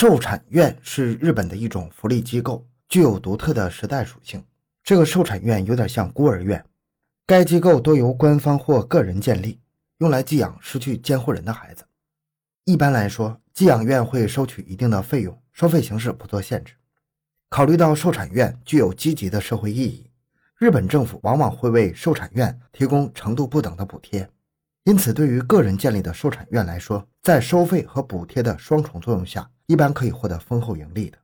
受产院是日本的一种福利机构，具有独特的时代属性。这个受产院有点像孤儿院，该机构多由官方或个人建立，用来寄养失去监护人的孩子。一般来说，寄养院会收取一定的费用，收费形式不做限制。考虑到受产院具有积极的社会意义，日本政府往往会为受产院提供程度不等的补贴。因此，对于个人建立的受产院来说，在收费和补贴的双重作用下，一般可以获得丰厚盈利的。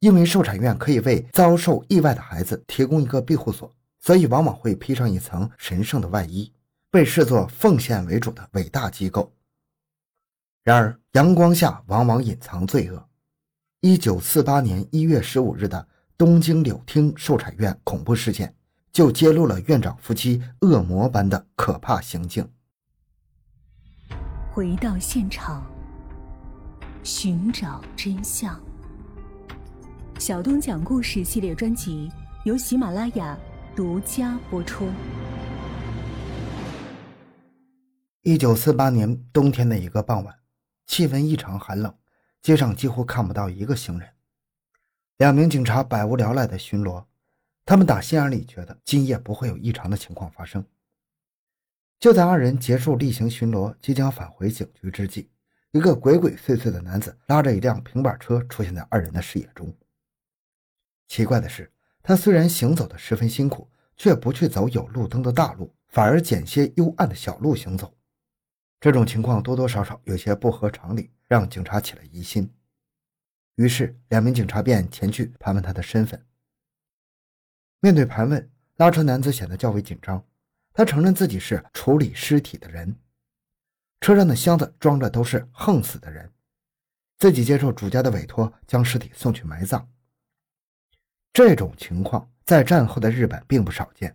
因为受产院可以为遭受意外的孩子提供一个庇护所，所以往往会披上一层神圣的外衣，被视作奉献为主的伟大机构。然而，阳光下往往隐藏罪恶。一九四八年一月十五日的东京柳町受产院恐怖事件，就揭露了院长夫妻恶魔般的可怕行径。回到现场，寻找真相。小东讲故事系列专辑由喜马拉雅独家播出。一九四八年冬天的一个傍晚，气温异常寒冷。街上几乎看不到一个行人，两名警察百无聊赖的巡逻，他们打心眼里觉得今夜不会有异常的情况发生。就在二人结束例行巡逻，即将返回警局之际，一个鬼鬼祟祟的男子拉着一辆平板车出现在二人的视野中。奇怪的是，他虽然行走的十分辛苦，却不去走有路灯的大路，反而捡些幽暗的小路行走。这种情况多多少少有些不合常理，让警察起了疑心。于是，两名警察便前去盘问他的身份。面对盘问，拉车男子显得较为紧张。他承认自己是处理尸体的人，车上的箱子装的都是横死的人，自己接受主家的委托，将尸体送去埋葬。这种情况在战后的日本并不少见。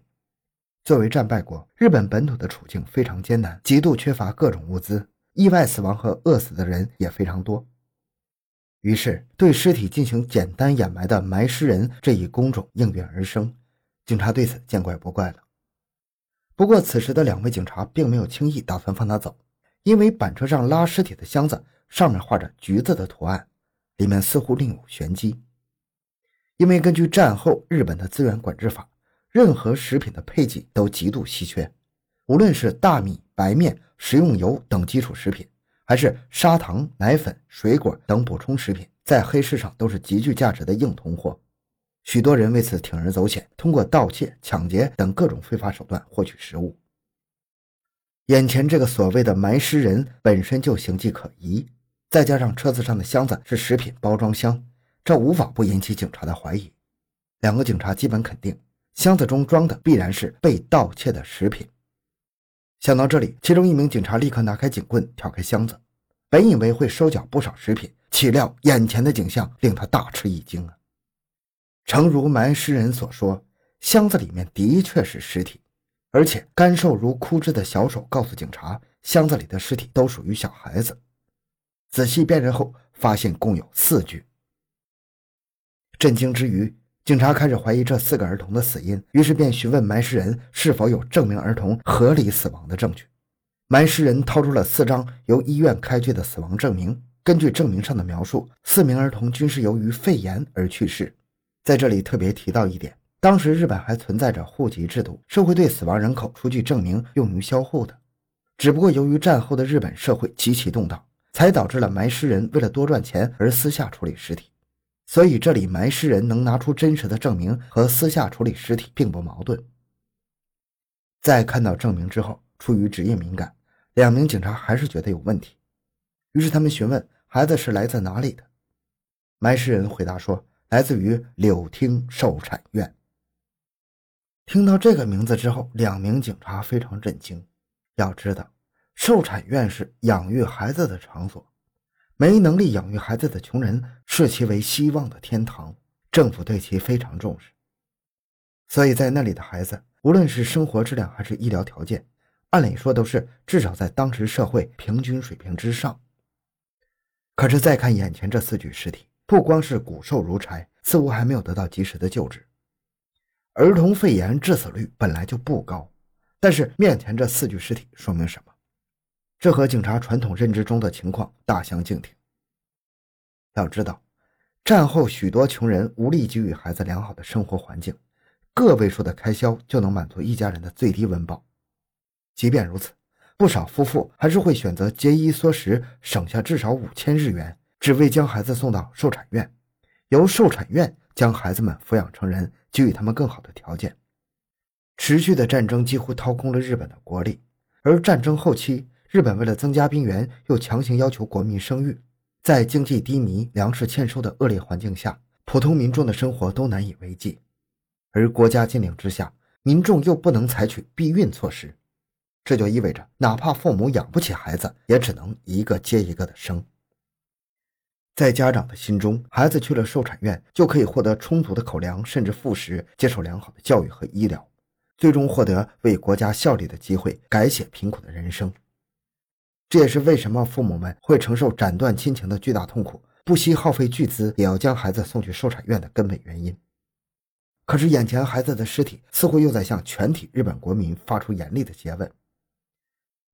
作为战败国，日本本土的处境非常艰难，极度缺乏各种物资，意外死亡和饿死的人也非常多。于是，对尸体进行简单掩埋的埋尸人这一工种应运而生，警察对此见怪不怪了。不过，此时的两位警察并没有轻易打算放他走，因为板车上拉尸体的箱子上面画着橘子的图案，里面似乎另有玄机。因为根据战后日本的资源管制法。任何食品的配给都极度稀缺，无论是大米、白面、食用油等基础食品，还是砂糖、奶粉、水果等补充食品，在黑市上都是极具价值的硬通货。许多人为此铤而走险，通过盗窃、抢劫等各种非法手段获取食物。眼前这个所谓的埋尸人本身就形迹可疑，再加上车子上的箱子是食品包装箱，这无法不引起警察的怀疑。两个警察基本肯定。箱子中装的必然是被盗窃的食品。想到这里，其中一名警察立刻拿开警棍，挑开箱子。本以为会收缴不少食品，岂料眼前的景象令他大吃一惊啊！诚如埋尸人所说，箱子里面的确是尸体，而且干瘦如枯枝的小手告诉警察，箱子里的尸体都属于小孩子。仔细辨认后，发现共有四具。震惊之余。警察开始怀疑这四个儿童的死因，于是便询问埋尸人是否有证明儿童合理死亡的证据。埋尸人掏出了四张由医院开具的死亡证明，根据证明上的描述，四名儿童均是由于肺炎而去世。在这里特别提到一点，当时日本还存在着户籍制度，是会对死亡人口出具证明用于销户的。只不过由于战后的日本社会极其动荡，才导致了埋尸人为了多赚钱而私下处理尸体。所以，这里埋尸人能拿出真实的证明和私下处理尸体并不矛盾。在看到证明之后，出于职业敏感，两名警察还是觉得有问题，于是他们询问孩子是来自哪里的。埋尸人回答说：“来自于柳町寿产院。”听到这个名字之后，两名警察非常震惊。要知道，受产院是养育孩子的场所。没能力养育孩子的穷人视其为希望的天堂，政府对其非常重视，所以在那里的孩子，无论是生活质量还是医疗条件，按理说都是至少在当时社会平均水平之上。可是再看眼前这四具尸体，不光是骨瘦如柴，似乎还没有得到及时的救治。儿童肺炎致死率本来就不高，但是面前这四具尸体说明什么？这和警察传统认知中的情况大相径庭。要知道，战后许多穷人无力给予孩子良好的生活环境，个位数的开销就能满足一家人的最低温饱。即便如此，不少夫妇还是会选择节衣缩食，省下至少五千日元，只为将孩子送到受产院，由受产院将孩子们抚养成人，给予他们更好的条件。持续的战争几乎掏空了日本的国力，而战争后期，日本为了增加兵源，又强行要求国民生育，在经济低迷、粮食欠收的恶劣环境下，普通民众的生活都难以为继。而国家禁令之下，民众又不能采取避孕措施，这就意味着，哪怕父母养不起孩子，也只能一个接一个的生。在家长的心中，孩子去了受产院，就可以获得充足的口粮，甚至副食，接受良好的教育和医疗。最终获得为国家效力的机会，改写贫苦的人生。这也是为什么父母们会承受斩断亲情的巨大痛苦，不惜耗费巨资也要将孩子送去受产院的根本原因。可是，眼前孩子的尸体似乎又在向全体日本国民发出严厉的诘问：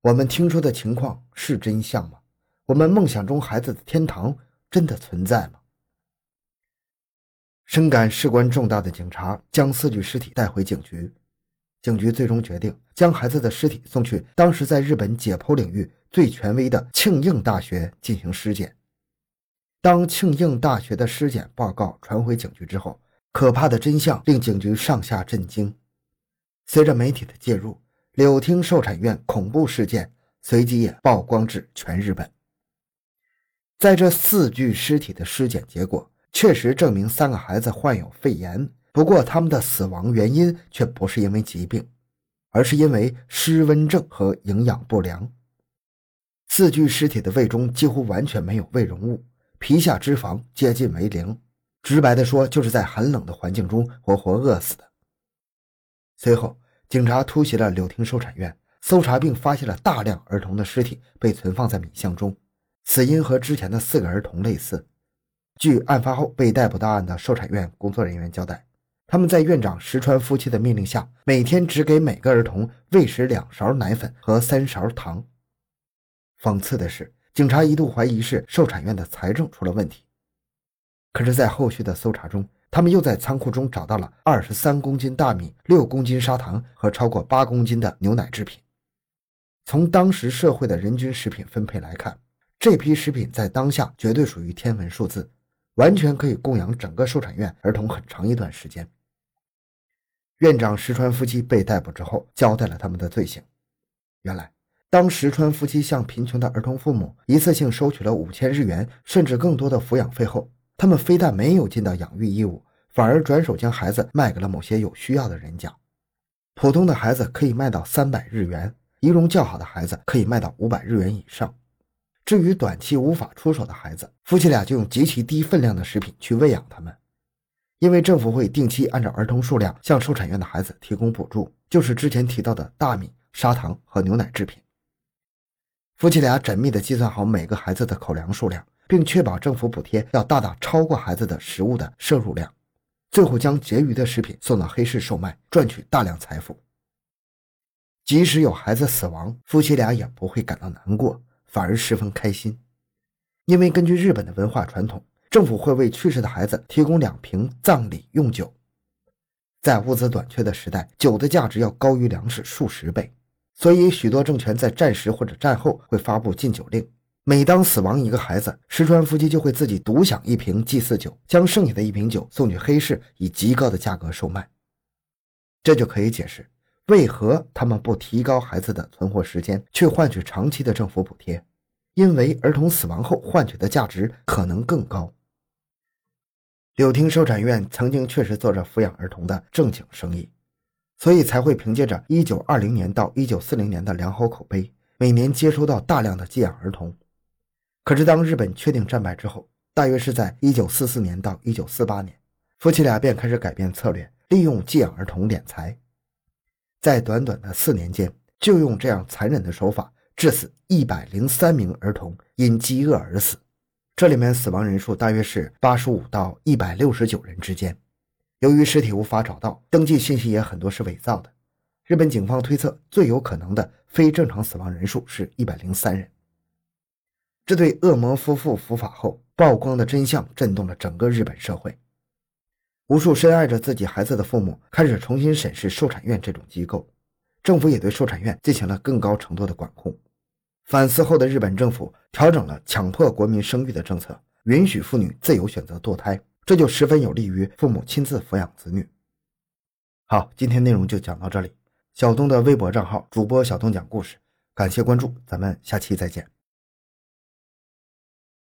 我们听说的情况是真相吗？我们梦想中孩子的天堂真的存在吗？深感事关重大的警察将四具尸体带回警局。警局最终决定将孩子的尸体送去当时在日本解剖领域最权威的庆应大学进行尸检。当庆应大学的尸检报告传回警局之后，可怕的真相令警局上下震惊。随着媒体的介入，柳町受产院恐怖事件随即也曝光至全日本。在这四具尸体的尸检结果确实证明，三个孩子患有肺炎。不过，他们的死亡原因却不是因为疾病，而是因为失温症和营养不良。四具尸体的胃中几乎完全没有胃容物，皮下脂肪接近为零。直白的说，就是在寒冷的环境中活活饿死的。随后，警察突袭了柳亭收产院，搜查并发现了大量儿童的尸体被存放在米箱中，死因和之前的四个儿童类似。据案发后被逮捕到案的受产院工作人员交代。他们在院长石川夫妻的命令下，每天只给每个儿童喂食两勺奶粉和三勺糖。讽刺的是，警察一度怀疑是受产院的财政出了问题。可是，在后续的搜查中，他们又在仓库中找到了二十三公斤大米、六公斤砂糖和超过八公斤的牛奶制品。从当时社会的人均食品分配来看，这批食品在当下绝对属于天文数字，完全可以供养整个受产院儿童很长一段时间。院长石川夫妻被逮捕之后，交代了他们的罪行。原来，当石川夫妻向贫穷的儿童父母一次性收取了五千日元甚至更多的抚养费后，他们非但没有尽到养育义务，反而转手将孩子卖给了某些有需要的人家。普通的孩子可以卖到三百日元，仪容较好的孩子可以卖到五百日元以上。至于短期无法出手的孩子，夫妻俩就用极其低分量的食品去喂养他们。因为政府会定期按照儿童数量向受产院的孩子提供补助，就是之前提到的大米、砂糖和牛奶制品。夫妻俩缜密地计算好每个孩子的口粮数量，并确保政府补贴要大大超过孩子的食物的摄入量，最后将结余的食品送到黑市售卖，赚取大量财富。即使有孩子死亡，夫妻俩也不会感到难过，反而十分开心，因为根据日本的文化传统。政府会为去世的孩子提供两瓶葬礼用酒。在物资短缺的时代，酒的价值要高于粮食数十倍，所以许多政权在战时或者战后会发布禁酒令。每当死亡一个孩子，石川夫妻就会自己独享一瓶祭祀酒，将剩下的一瓶酒送去黑市，以极高的价格售卖。这就可以解释为何他们不提高孩子的存活时间，去换取长期的政府补贴，因为儿童死亡后换取的价值可能更高。柳町受产院曾经确实做着抚养儿童的正经生意，所以才会凭借着1920年到1940年的良好口碑，每年接收到大量的寄养儿童。可是，当日本确定战败之后，大约是在1944年到1948年，夫妻俩便开始改变策略，利用寄养儿童敛财。在短短的四年间，就用这样残忍的手法，致死103名儿童，因饥饿而死。这里面死亡人数大约是八十五到一百六十九人之间。由于尸体无法找到，登记信息也很多是伪造的。日本警方推测，最有可能的非正常死亡人数是一百零三人。这对恶魔夫妇伏法后，曝光的真相震动了整个日本社会。无数深爱着自己孩子的父母开始重新审视受产院这种机构，政府也对受产院进行了更高程度的管控。反思后的日本政府调整了强迫国民生育的政策，允许妇女自由选择堕胎，这就十分有利于父母亲自抚养子女。好，今天内容就讲到这里。小东的微博账号主播小东讲故事，感谢关注，咱们下期再见。